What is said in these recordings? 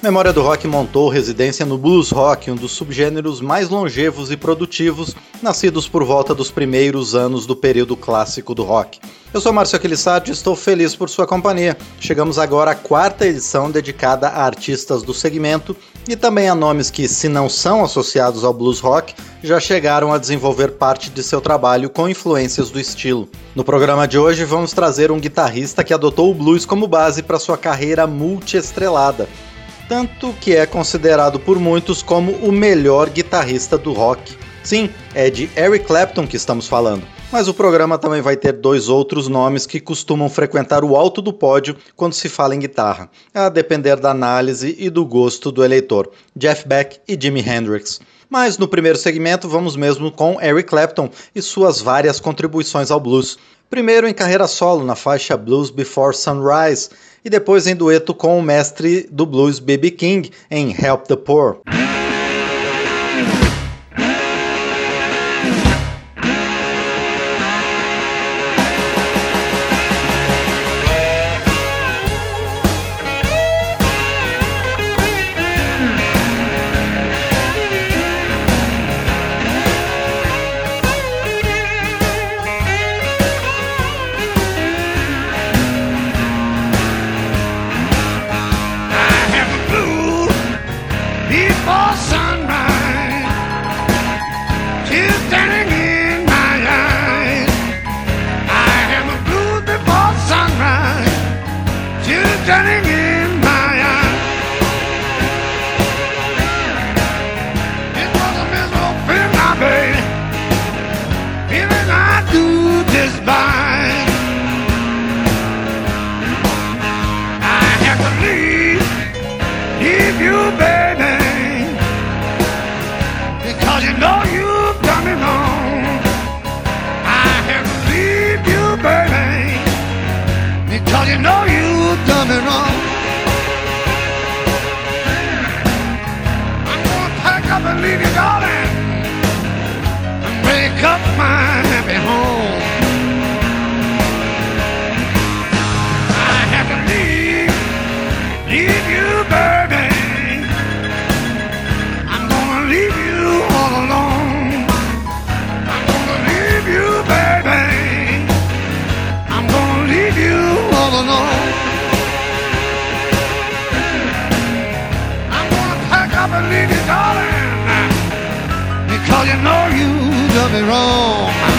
Memória do Rock montou residência no blues rock, um dos subgêneros mais longevos e produtivos, nascidos por volta dos primeiros anos do período clássico do rock. Eu sou Márcio Aquilissati e estou feliz por sua companhia. Chegamos agora à quarta edição dedicada a artistas do segmento e também a nomes que, se não são associados ao blues rock, já chegaram a desenvolver parte de seu trabalho com influências do estilo. No programa de hoje vamos trazer um guitarrista que adotou o blues como base para sua carreira multiestrelada tanto que é considerado por muitos como o melhor guitarrista do rock. Sim, é de Eric Clapton que estamos falando. Mas o programa também vai ter dois outros nomes que costumam frequentar o alto do pódio quando se fala em guitarra, a depender da análise e do gosto do eleitor: Jeff Beck e Jimi Hendrix. Mas no primeiro segmento vamos mesmo com Eric Clapton e suas várias contribuições ao blues. Primeiro em carreira solo na faixa Blues Before Sunrise, e depois em dueto com o mestre do blues B.B. King em Help the Poor. you know you done me wrong.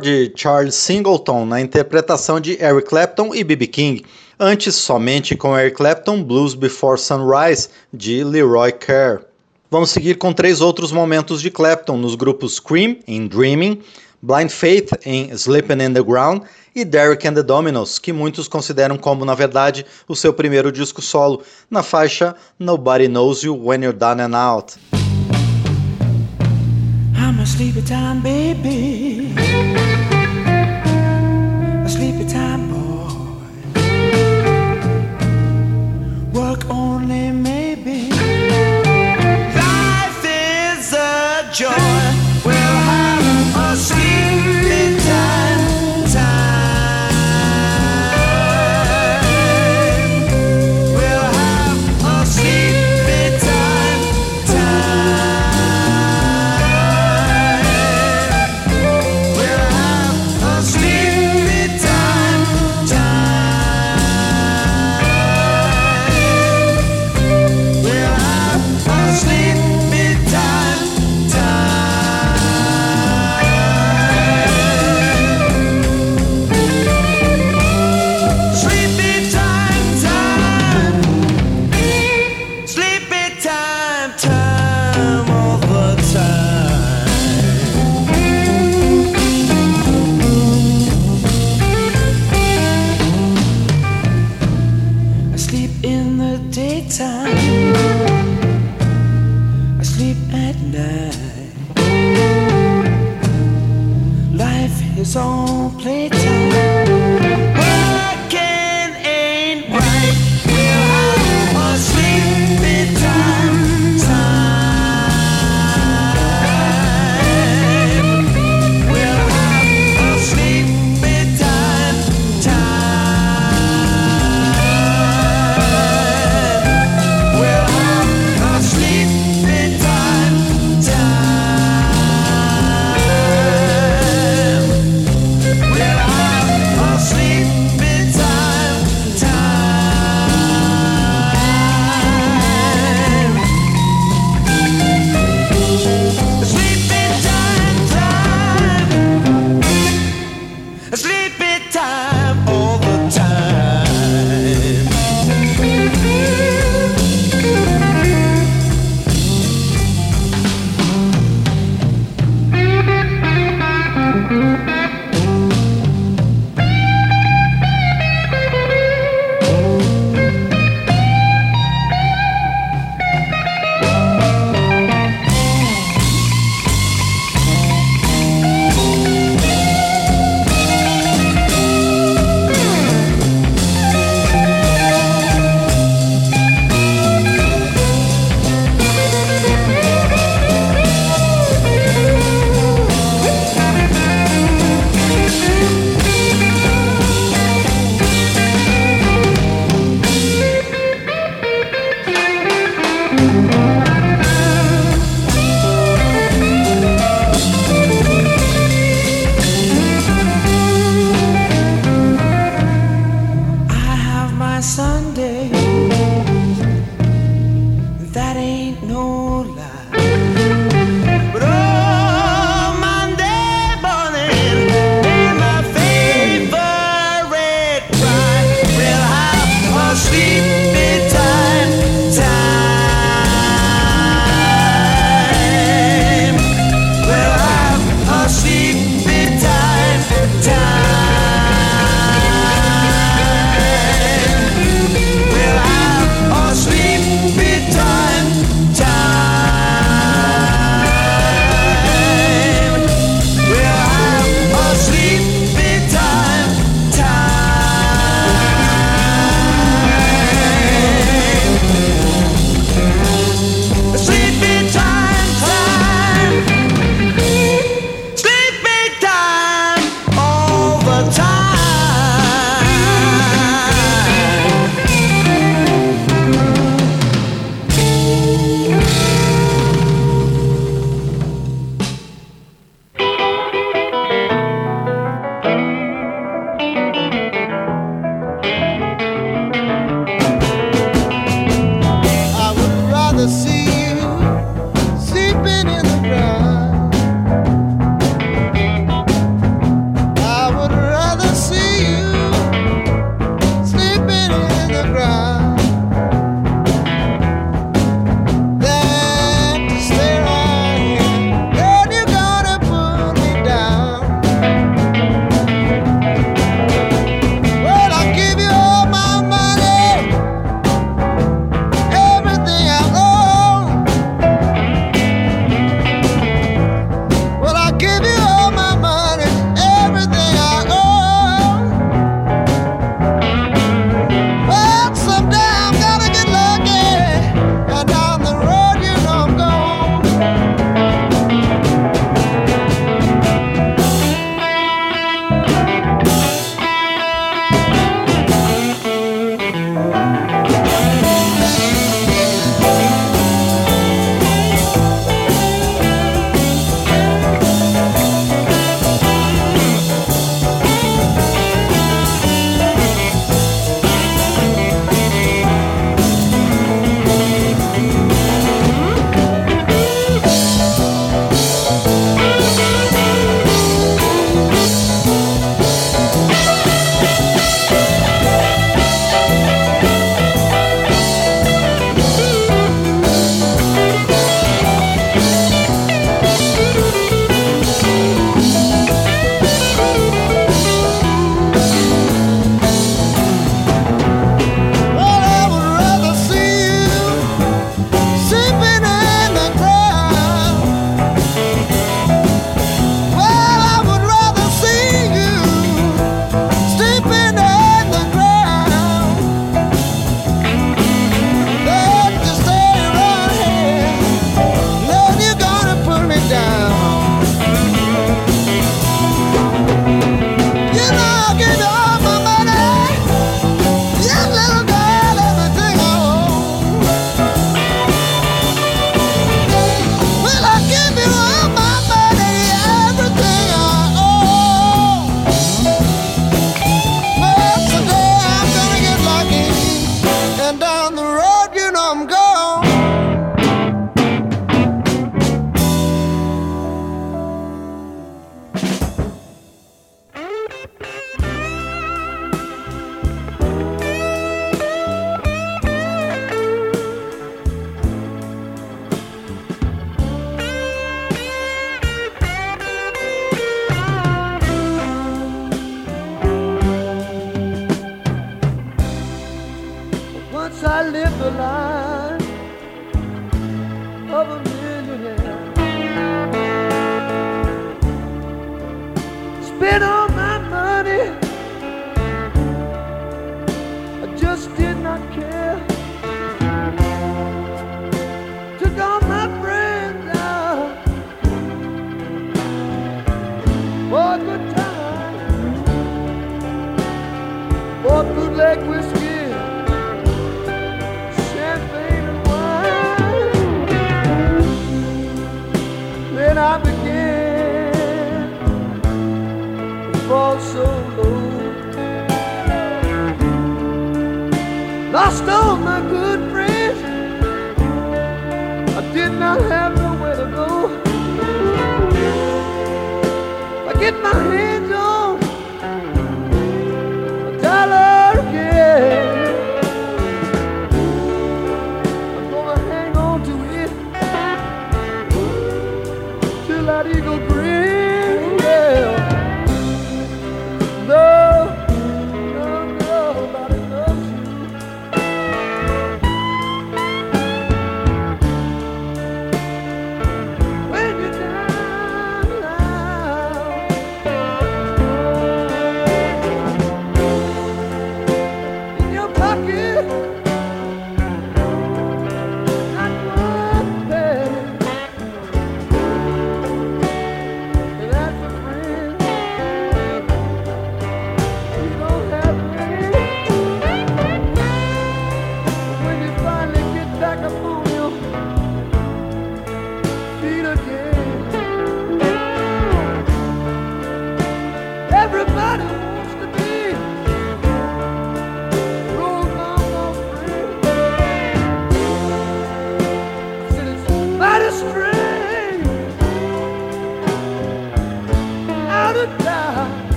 De Charles Singleton na interpretação de Eric Clapton e B.B. King, antes somente com Eric Clapton Blues Before Sunrise de Leroy Kerr. Vamos seguir com três outros momentos de Clapton nos grupos Scream em Dreaming, Blind Faith em Sleeping in the Ground e Derek and the Dominos, que muitos consideram como, na verdade, o seu primeiro disco solo, na faixa Nobody Knows You When You're Down and Out. I'm a sleepy time, baby.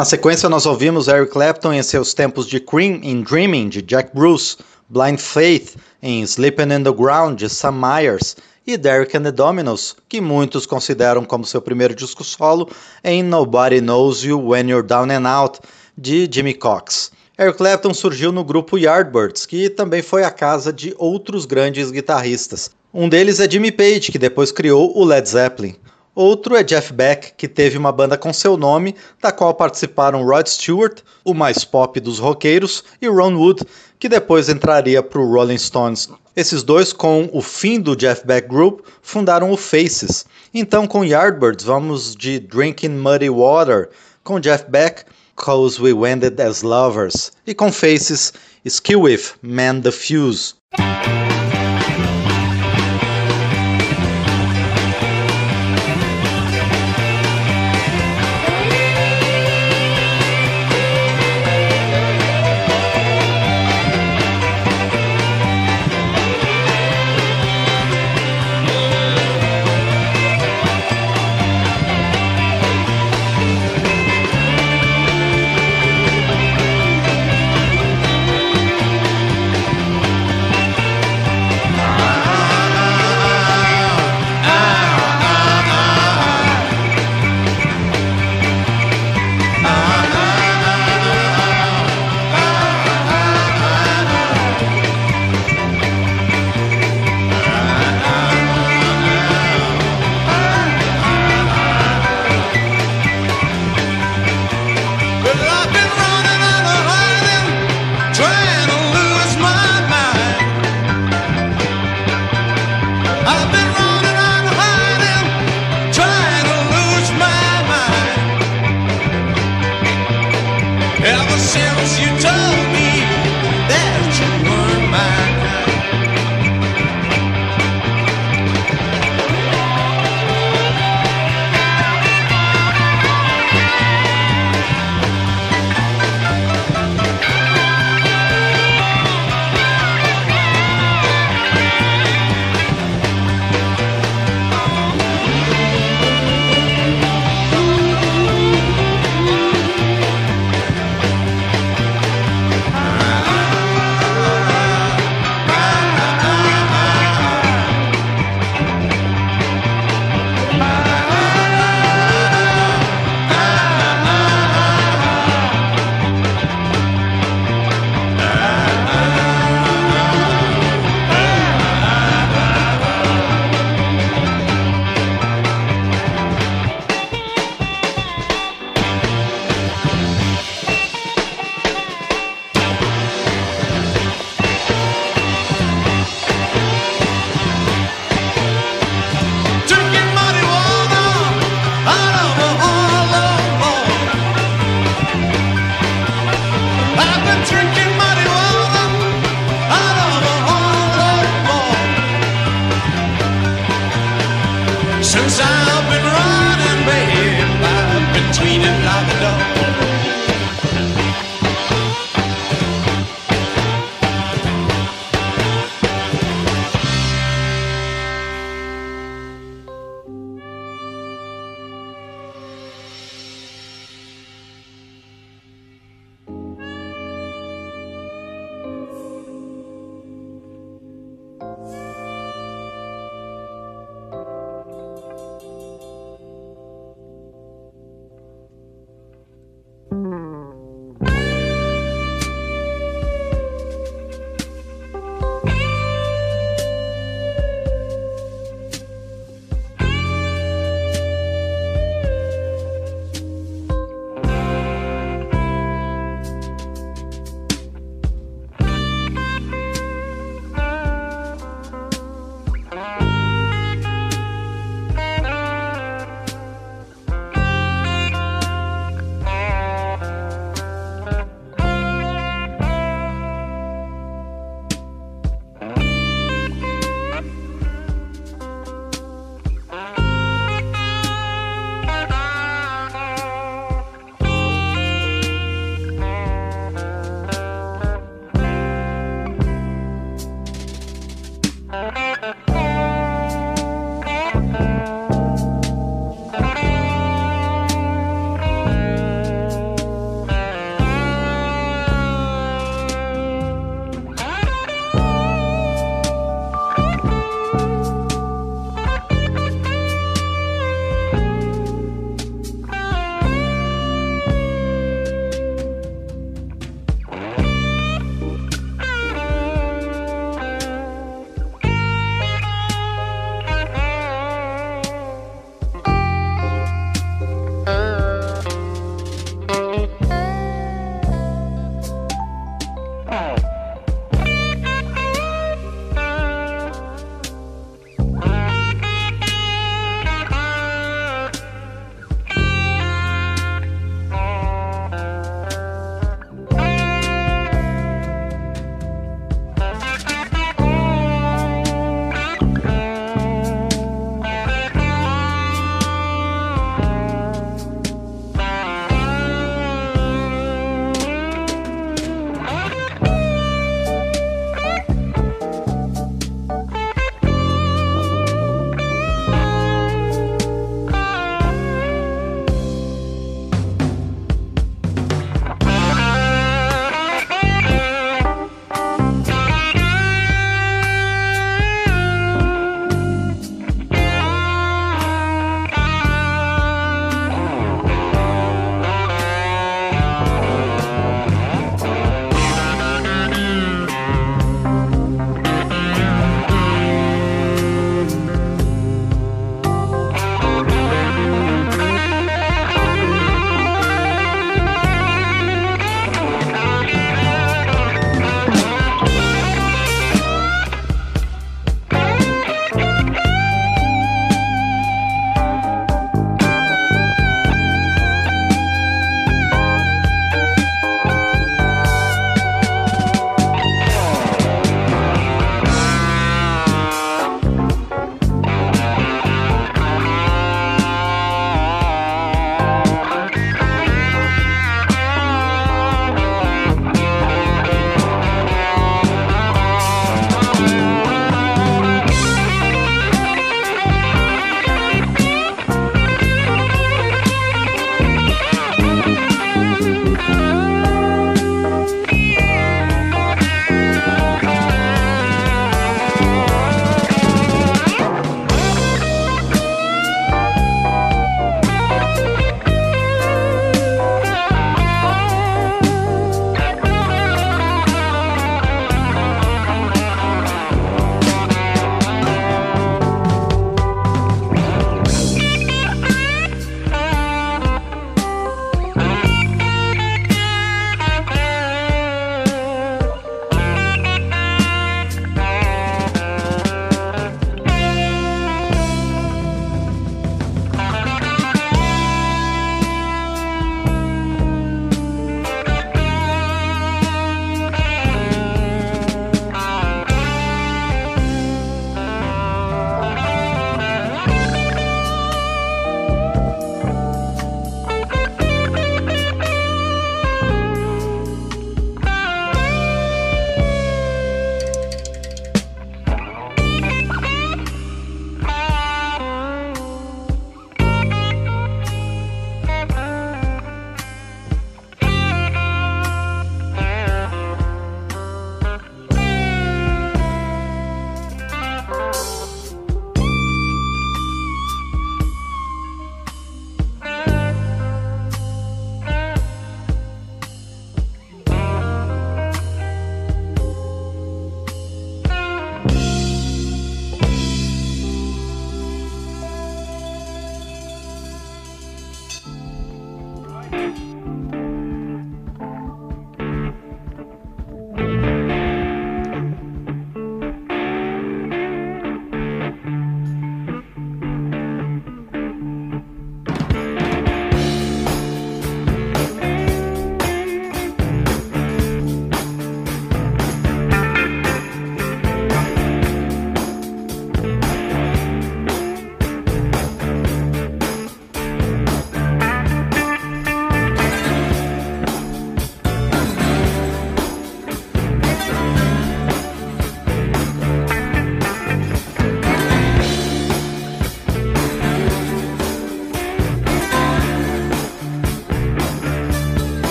Na sequência, nós ouvimos Eric Clapton em seus tempos de Cream em Dreaming, de Jack Bruce, Blind Faith em Sleeping in the Ground, de Sam Myers, e Derek and the Dominos, que muitos consideram como seu primeiro disco solo, em Nobody Knows You When You're Down and Out, de Jimmy Cox. Eric Clapton surgiu no grupo Yardbirds, que também foi a casa de outros grandes guitarristas. Um deles é Jimmy Page, que depois criou o Led Zeppelin. Outro é Jeff Beck, que teve uma banda com seu nome, da qual participaram Rod Stewart, o mais pop dos roqueiros, e Ron Wood, que depois entraria para o Rolling Stones. Esses dois, com o fim do Jeff Beck Group, fundaram o Faces. Então, com Yardbirds, vamos de Drinking Muddy Water, com Jeff Beck, Cause We Ended as Lovers, e com Faces, Skill With, Man the Fuse.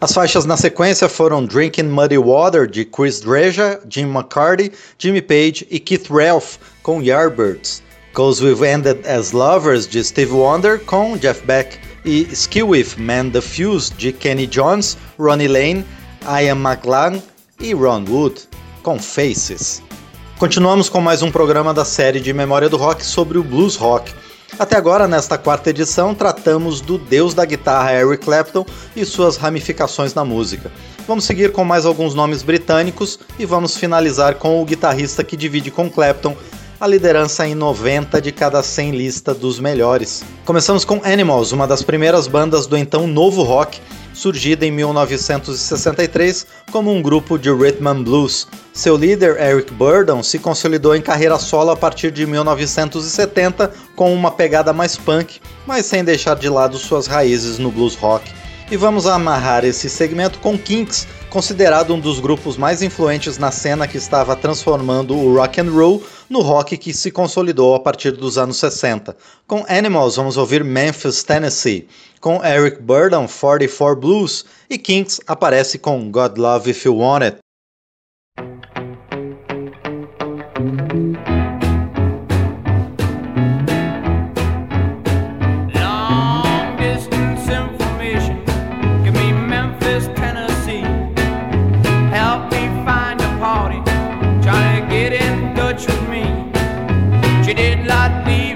As faixas na sequência foram Drinking Muddy Water, de Chris Dreja, Jim McCarty, Jimmy Page e Keith Ralph, com Yardbirds. Cause We've Ended As Lovers, de Steve Wonder, com Jeff Beck. E Skill With Man the Fuse, de Kenny Jones, Ronnie Lane, Ian McLaren e Ron Wood, com Faces. Continuamos com mais um programa da série de Memória do Rock sobre o blues rock. Até agora, nesta quarta edição, tratamos do deus da guitarra Eric Clapton e suas ramificações na música. Vamos seguir com mais alguns nomes britânicos e vamos finalizar com o guitarrista que divide com Clapton a liderança em 90 de cada 100 lista dos melhores. Começamos com Animals, uma das primeiras bandas do então novo rock, surgida em 1963 como um grupo de rhythm and blues. Seu líder, Eric Burdon, se consolidou em carreira solo a partir de 1970 com uma pegada mais punk, mas sem deixar de lado suas raízes no blues rock. E vamos amarrar esse segmento com Kinks, considerado um dos grupos mais influentes na cena que estava transformando o rock and roll no rock que se consolidou a partir dos anos 60. Com Animals vamos ouvir Memphis, Tennessee. Com Eric Burdon, 44 Blues. E Kinks aparece com God Love If You Want It. like me.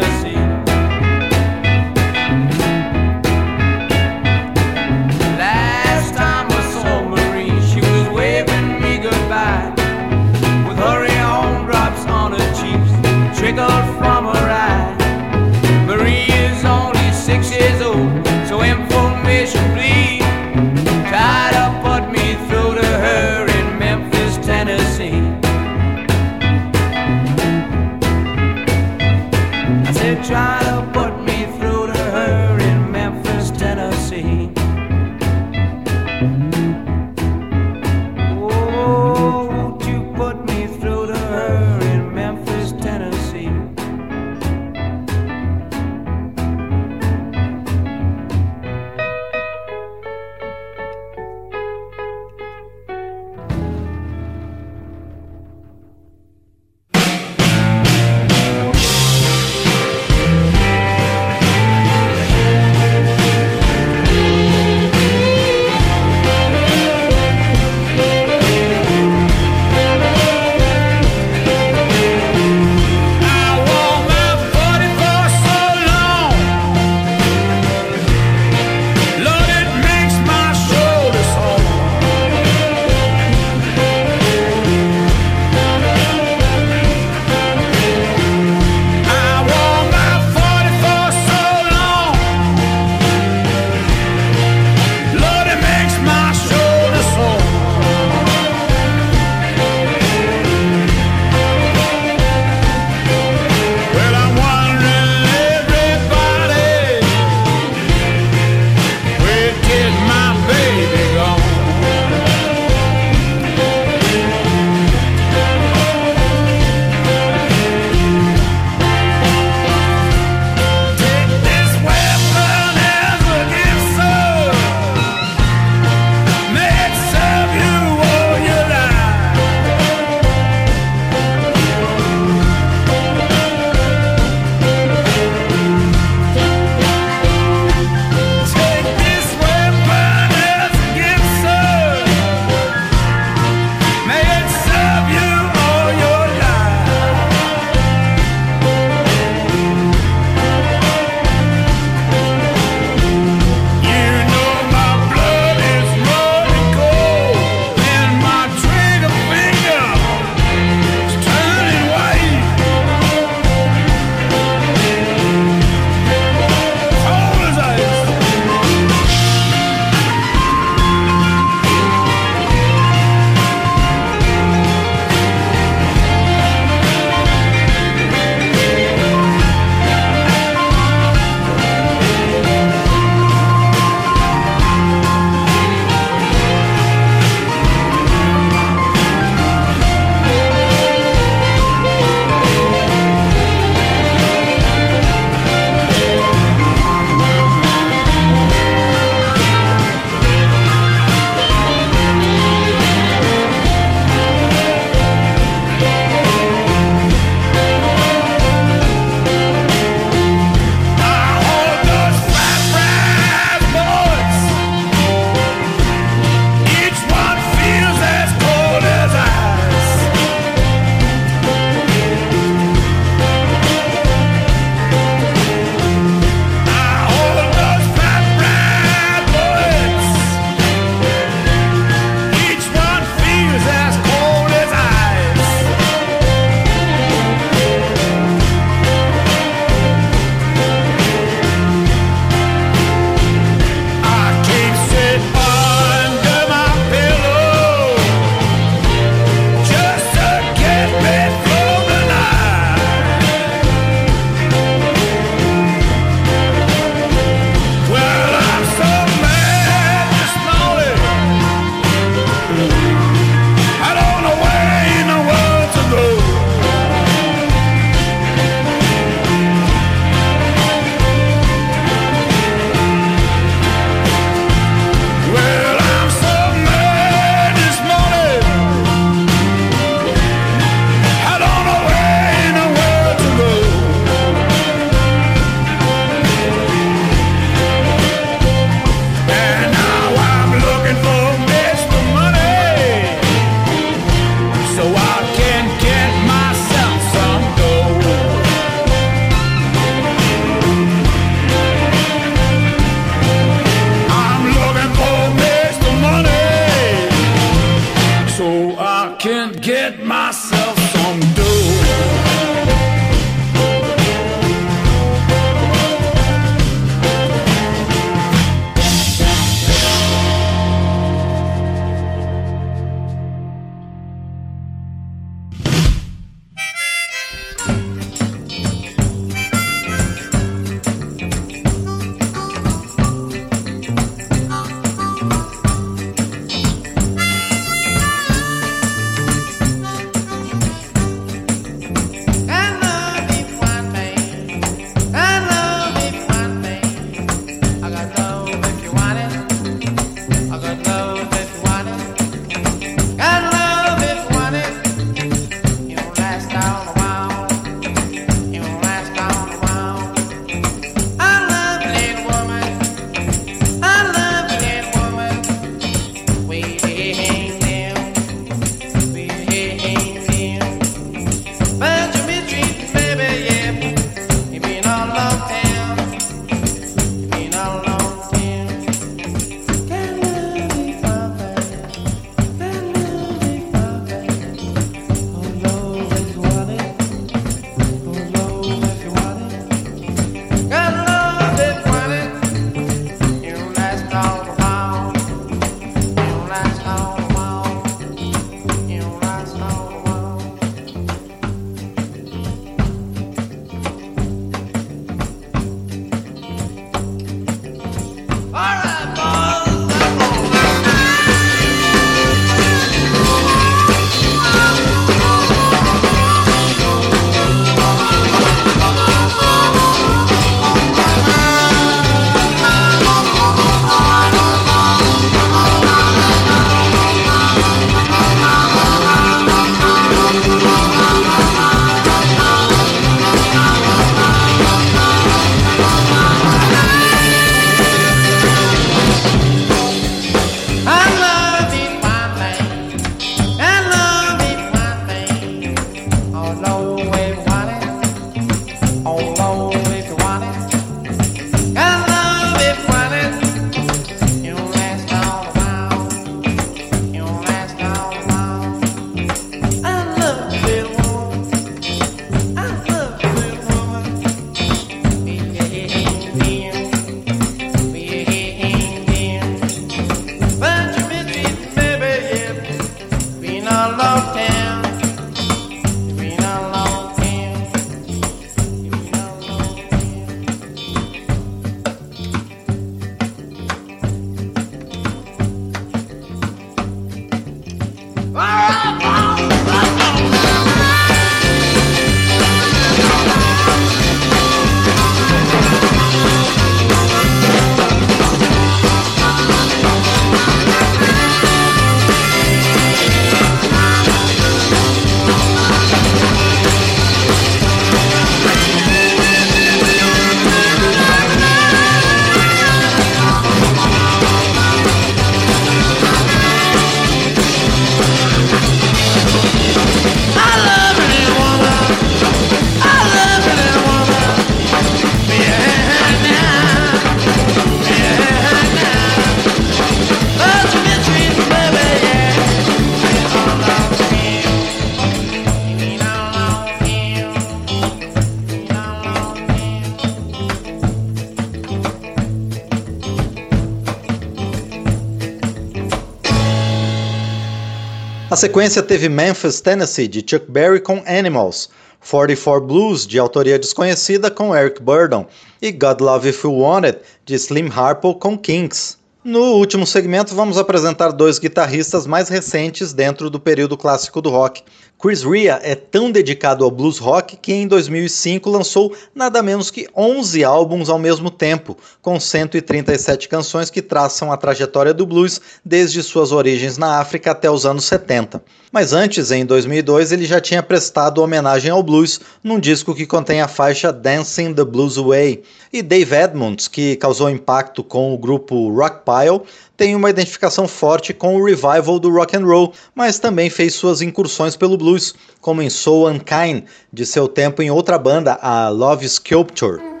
Sequência teve Memphis, Tennessee, de Chuck Berry com Animals, 44 Blues, de autoria desconhecida, com Eric Burdon, e God Love If You Want It, de Slim Harpo com Kinks. No último segmento, vamos apresentar dois guitarristas mais recentes dentro do período clássico do rock. Chris Rea é tão dedicado ao blues rock que em 2005 lançou nada menos que 11 álbuns ao mesmo tempo, com 137 canções que traçam a trajetória do blues desde suas origens na África até os anos 70. Mas antes, em 2002, ele já tinha prestado homenagem ao blues num disco que contém a faixa Dancing the Blues Away. E Dave Edmunds, que causou impacto com o grupo Rockpile, tem uma identificação forte com o revival do rock and roll, mas também fez suas incursões pelo blues, como em So Unkind, de seu tempo em outra banda, a Love Sculpture.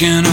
walking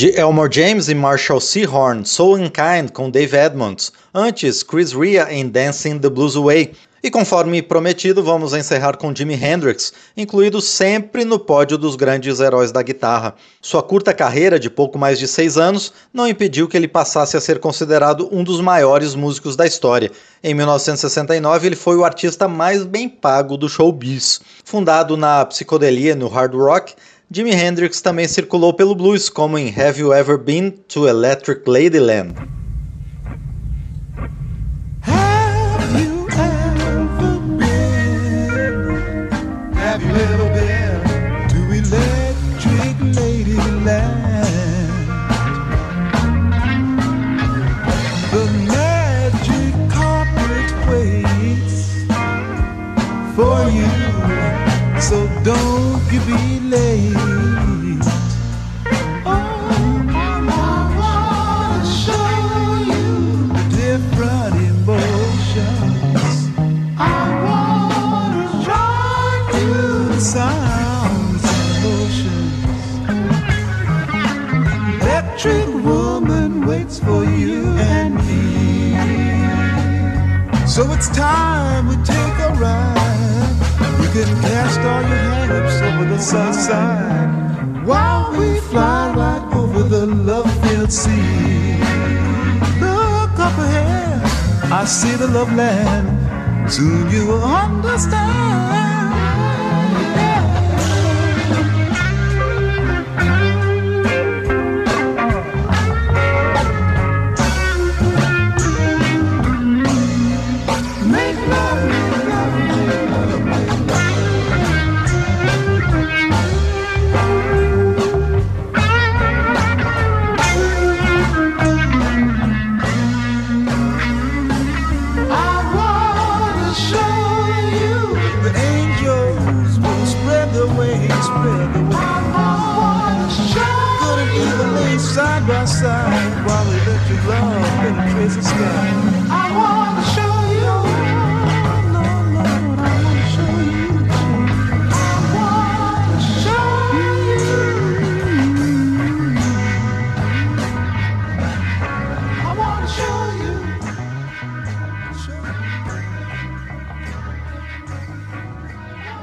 De Elmore James e Marshall Seahorn, So Unkind com Dave Edmonds, antes Chris Rea em Dancing the Blues Away. E conforme prometido, vamos encerrar com Jimi Hendrix, incluído sempre no pódio dos grandes heróis da guitarra. Sua curta carreira de pouco mais de seis anos não impediu que ele passasse a ser considerado um dos maiores músicos da história. Em 1969, ele foi o artista mais bem pago do showbiz. Fundado na psicodelia no hard rock, Jimi Hendrix também circulou pelo blues, como em Have You Ever Been to Electric Ladyland? Waits for you and me. So it's time we take a ride. You can cast all your hang-ups over the sunshine while we fly right over the love-filled sea. Look up ahead, I see the love land. Soon you will understand.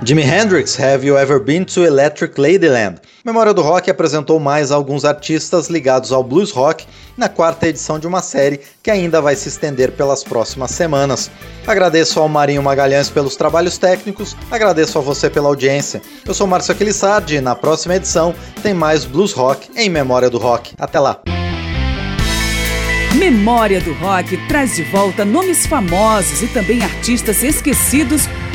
Jimi Hendrix, Have You Ever Been to Electric Ladyland? Memória do Rock apresentou mais alguns artistas ligados ao blues rock na quarta edição de uma série que ainda vai se estender pelas próximas semanas. Agradeço ao Marinho Magalhães pelos trabalhos técnicos, agradeço a você pela audiência. Eu sou Márcio Aquilissardi e na próxima edição tem mais blues rock em Memória do Rock. Até lá! Memória do Rock traz de volta nomes famosos e também artistas esquecidos